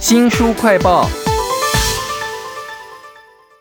新书快报。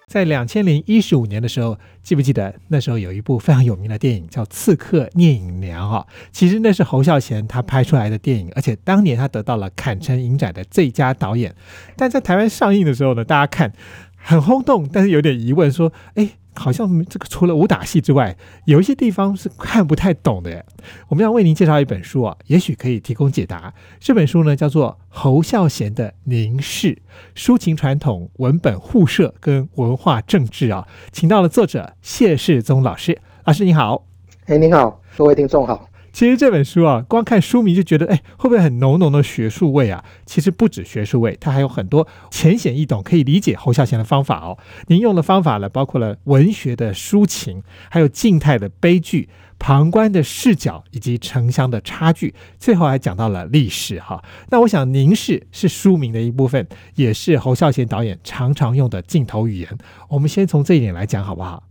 在两千零一十五年的时候，记不记得那时候有一部非常有名的电影叫《刺客聂隐娘》啊？其实那是侯孝贤他拍出来的电影，而且当年他得到了坎城影展的最佳导演。但在台湾上映的时候呢，大家看很轰动，但是有点疑问，说：哎。好像这个除了武打戏之外，有一些地方是看不太懂的。我们要为您介绍一本书啊，也许可以提供解答。这本书呢叫做侯孝贤的《凝视：抒情传统、文本互射跟文化政治》啊，请到了作者谢世宗老师。老师你好，哎，您好，各位听众好。其实这本书啊，光看书名就觉得，哎，会不会很浓浓的学术味啊？其实不止学术味，它还有很多浅显易懂、可以理解侯孝贤的方法哦。您用的方法呢，包括了文学的抒情，还有静态的悲剧、旁观的视角以及城乡的差距，最后还讲到了历史哈。那我想，凝视是书名的一部分，也是侯孝贤导演常常用的镜头语言。我们先从这一点来讲，好不好？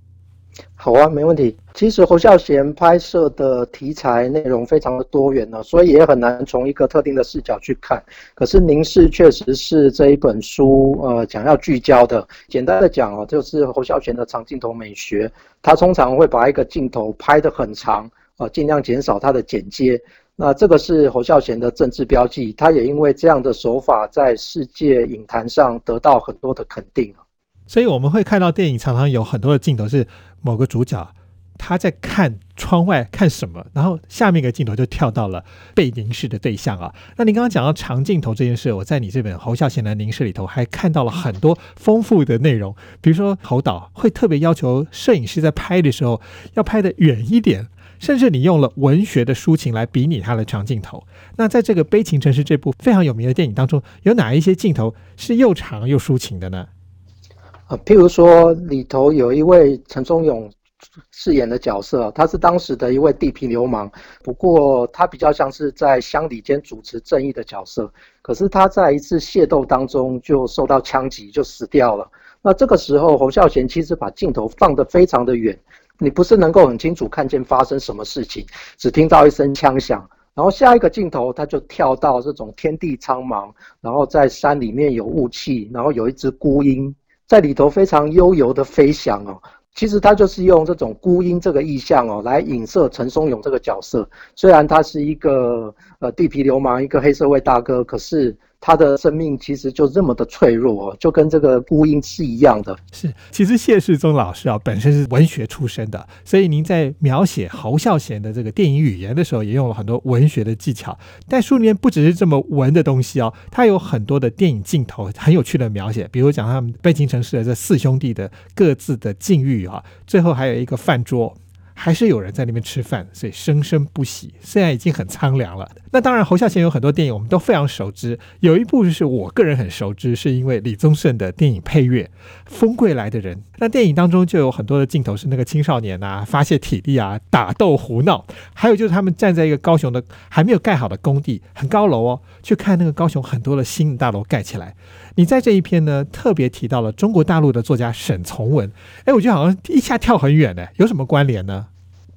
好啊，没问题。其实侯孝贤拍摄的题材内容非常的多元呢，所以也很难从一个特定的视角去看。可是《凝视》确实是这一本书呃讲要聚焦的。简单的讲哦，就是侯孝贤的长镜头美学，他通常会把一个镜头拍得很长啊，尽量减少它的剪接。那这个是侯孝贤的政治标记，他也因为这样的手法在世界影坛上得到很多的肯定所以我们会看到电影常常有很多的镜头是某个主角他在看窗外看什么，然后下面一个镜头就跳到了被凝视的对象啊。那你刚刚讲到长镜头这件事，我在你这本侯孝贤的凝视里头还看到了很多丰富的内容，比如说侯导会特别要求摄影师在拍的时候要拍的远一点，甚至你用了文学的抒情来比拟他的长镜头。那在这个《悲情城市》这部非常有名的电影当中，有哪一些镜头是又长又抒情的呢？啊，譬如说里头有一位陈忠勇饰演的角色，他是当时的一位地痞流氓，不过他比较像是在乡里间主持正义的角色。可是他在一次械斗当中就受到枪击，就死掉了。那这个时候侯孝贤其实把镜头放得非常的远，你不是能够很清楚看见发生什么事情，只听到一声枪响，然后下一个镜头他就跳到这种天地苍茫，然后在山里面有雾气，然后有一只孤鹰。在里头非常悠游的飞翔哦，其实他就是用这种孤鹰这个意象哦，来影射陈松勇这个角色。虽然他是一个呃地痞流氓，一个黑社会大哥，可是。他的生命其实就这么的脆弱哦，就跟这个孤鹰是一样的。是，其实谢世宗老师啊，本身是文学出身的，所以您在描写侯孝贤的这个电影语言的时候，也用了很多文学的技巧。但书里面不只是这么文的东西哦，它有很多的电影镜头，很有趣的描写，比如讲他们北京城市的这四兄弟的各自的境遇啊，最后还有一个饭桌。还是有人在那边吃饭，所以生生不息。虽然已经很苍凉了。那当然，侯孝贤有很多电影我们都非常熟知，有一部就是我个人很熟知，是因为李宗盛的电影配乐《风贵来的人》。那电影当中就有很多的镜头是那个青少年啊发泄体力啊打斗胡闹，还有就是他们站在一个高雄的还没有盖好的工地，很高楼哦，去看那个高雄很多的新大楼盖起来。你在这一篇呢特别提到了中国大陆的作家沈从文，哎，我觉得好像一下跳很远呢，有什么关联呢？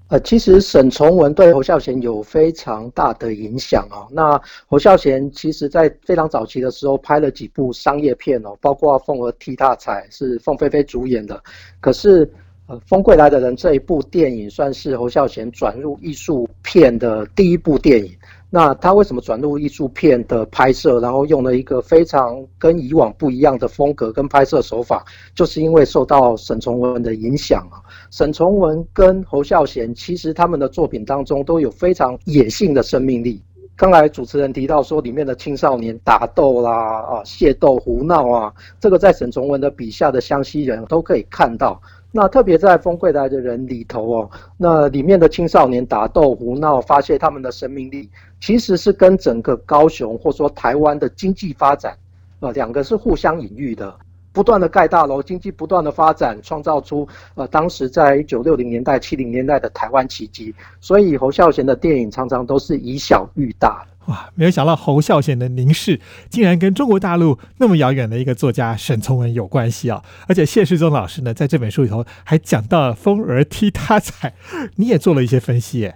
呃，其实沈从文对侯孝贤有非常大的影响哦。那侯孝贤其实在非常早期的时候拍了几部商业片哦，包括《凤儿踢大彩》是凤飞飞主演的。可是，呃，《风归来的人》这一部电影算是侯孝贤转入艺术片的第一部电影。那他为什么转入艺术片的拍摄，然后用了一个非常跟以往不一样的风格跟拍摄手法，就是因为受到沈从文的影响啊。沈从文跟侯孝贤其实他们的作品当中都有非常野性的生命力。刚才主持人提到说里面的青少年打斗啦啊械斗胡闹啊，这个在沈从文的笔下的湘西人都可以看到。那特别在《风贵来的人》里头哦，那里面的青少年打斗胡闹，发泄他们的生命力，其实是跟整个高雄或说台湾的经济发展，呃，两个是互相隐喻的。不断的盖大楼，经济不断的发展，创造出呃当时在一九六零年代、七零年代的台湾奇迹。所以侯孝贤的电影常常都是以小喻大。哇，没有想到侯孝贤的凝视竟然跟中国大陆那么遥远的一个作家沈从文有关系啊！而且谢世宗老师呢，在这本书里头还讲到风儿踢他踩，你也做了一些分析耶。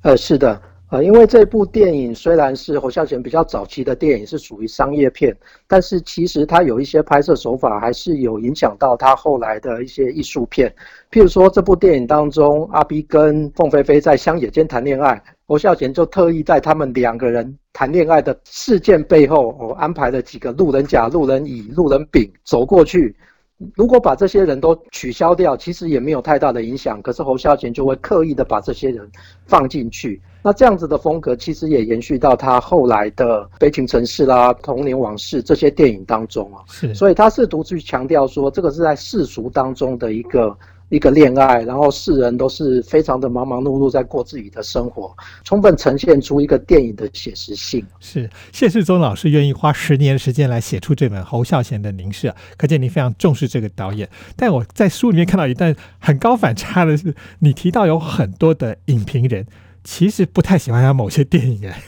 呃，是的，呃，因为这部电影虽然是侯孝贤比较早期的电影，是属于商业片，但是其实他有一些拍摄手法还是有影响到他后来的一些艺术片。譬如说，这部电影当中，阿 B 跟凤飞飞在乡野间谈恋爱，侯孝贤就特意在他们两个人谈恋爱的事件背后，哦，安排了几个路人甲、路人乙、路人丙走过去。如果把这些人都取消掉，其实也没有太大的影响。可是侯孝贤就会刻意的把这些人放进去。那这样子的风格，其实也延续到他后来的《悲情城市》啦、《童年往事》这些电影当中啊。是，所以他试图去强调说，这个是在世俗当中的一个。一个恋爱，然后世人都是非常的忙忙碌碌在过自己的生活，充分呈现出一个电影的写实性。是谢世宗老师愿意花十年时间来写出这本侯孝贤的凝视，可见您非常重视这个导演。但我在书里面看到一段很高反差的是，你提到有很多的影评人其实不太喜欢他某些电影哎。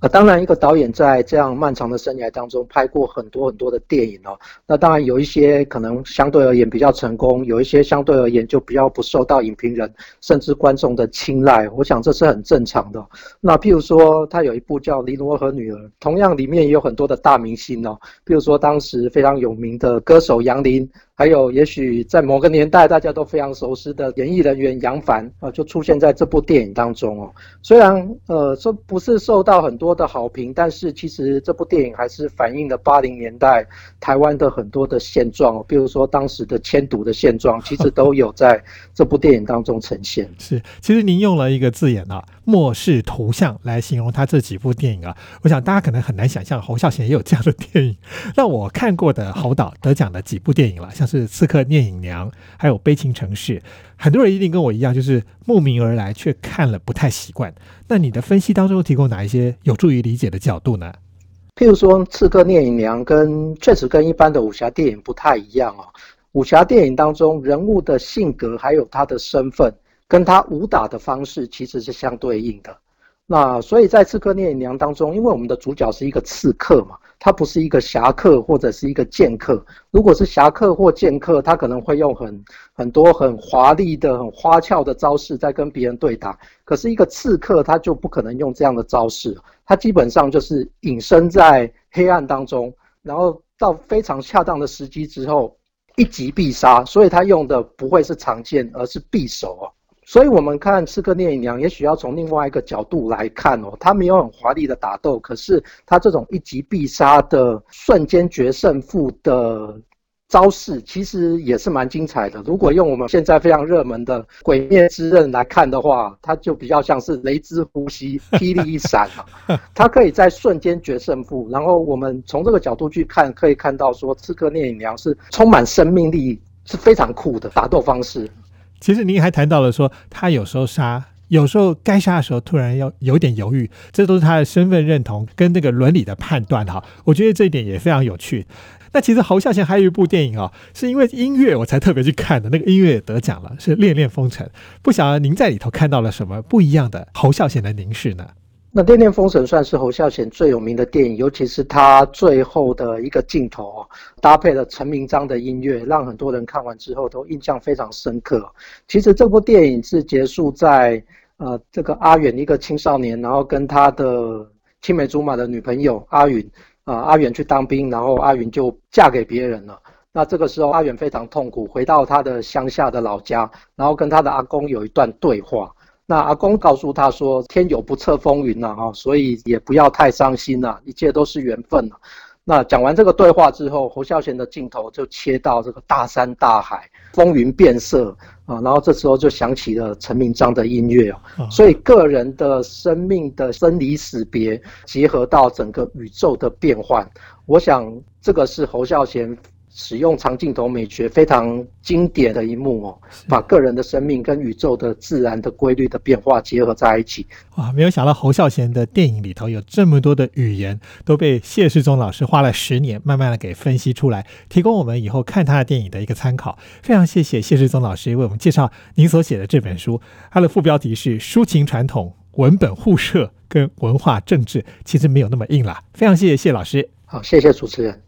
呃，当然，一个导演在这样漫长的生涯当中拍过很多很多的电影哦。那当然有一些可能相对而言比较成功，有一些相对而言就比较不受到影评人甚至观众的青睐。我想这是很正常的。那譬如说，他有一部叫《黎罗和女儿》，同样里面也有很多的大明星哦。譬如说，当时非常有名的歌手杨林。还有，也许在某个年代大家都非常熟悉的演艺人员杨凡啊，就出现在这部电影当中哦。虽然呃说不是受到很多的好评，但是其实这部电影还是反映了八零年代台湾的很多的现状哦。比如说当时的迁毒的现状，其实都有在这部电影当中呈现。是，其实您用了一个字眼啊，“末世图像”来形容他这几部电影啊。我想大家可能很难想象侯孝贤也有这样的电影。那我看过的侯导得奖的几部电影了，像。是《刺客聂隐娘》，还有《悲情城市》，很多人一定跟我一样，就是慕名而来，却看了不太习惯。那你的分析当中提供哪一些有助于理解的角度呢？譬如说，《刺客聂隐娘》跟确实跟一般的武侠电影不太一样哦。武侠电影当中人物的性格还有他的身份，跟他武打的方式其实是相对应的。那所以在《刺客聂隐娘》当中，因为我们的主角是一个刺客嘛，他不是一个侠客或者是一个剑客。如果是侠客或剑客，他可能会用很很多很华丽的、很花俏的招式在跟别人对打。可是一个刺客，他就不可能用这样的招式，他基本上就是隐身在黑暗当中，然后到非常恰当的时机之后，一击必杀。所以他用的不会是长剑，而是匕首哦。所以，我们看《刺客聂隐娘》，也许要从另外一个角度来看哦。他没有很华丽的打斗，可是他这种一击必杀的瞬间决胜负的招式，其实也是蛮精彩的。如果用我们现在非常热门的《鬼灭之刃》来看的话，它就比较像是雷之呼吸、霹雳一闪嘛。它可以在瞬间决胜负。然后，我们从这个角度去看，可以看到说，《刺客聂隐娘》是充满生命力，是非常酷的打斗方式。其实您还谈到了说，他有时候杀，有时候该杀的时候突然要有点犹豫，这都是他的身份认同跟那个伦理的判断哈。我觉得这一点也非常有趣。那其实侯孝贤还有一部电影哦，是因为音乐我才特别去看的，那个音乐也得奖了，是《恋恋风尘》。不晓得您在里头看到了什么不一样的侯孝贤的凝视呢？那《电电风神》算是侯孝贤最有名的电影，尤其是他最后的一个镜头，搭配了陈明章的音乐，让很多人看完之后都印象非常深刻。其实这部电影是结束在呃这个阿远一个青少年，然后跟他的青梅竹马的女朋友阿允啊阿远去当兵，然后阿允就嫁给别人了。那这个时候阿远非常痛苦，回到他的乡下的老家，然后跟他的阿公有一段对话。那阿公告诉他说：“天有不测风云呐，哈，所以也不要太伤心呐，一切都是缘分呐。”那讲完这个对话之后，侯孝贤的镜头就切到这个大山大海，风云变色啊，然后这时候就响起了陈明章的音乐啊，所以个人的生命的生离死别结合到整个宇宙的变换，我想这个是侯孝贤。使用长镜头美学非常经典的一幕哦，把个人的生命跟宇宙的自然的规律的变化结合在一起。哇，没有想到侯孝贤的电影里头有这么多的语言，都被谢世宗老师花了十年慢慢的给分析出来，提供我们以后看他的电影的一个参考。非常谢谢谢世宗老师为我们介绍您所写的这本书，它的副标题是“抒情传统、文本互射跟文化政治”，其实没有那么硬啦。非常谢谢谢老师。好，谢谢主持人。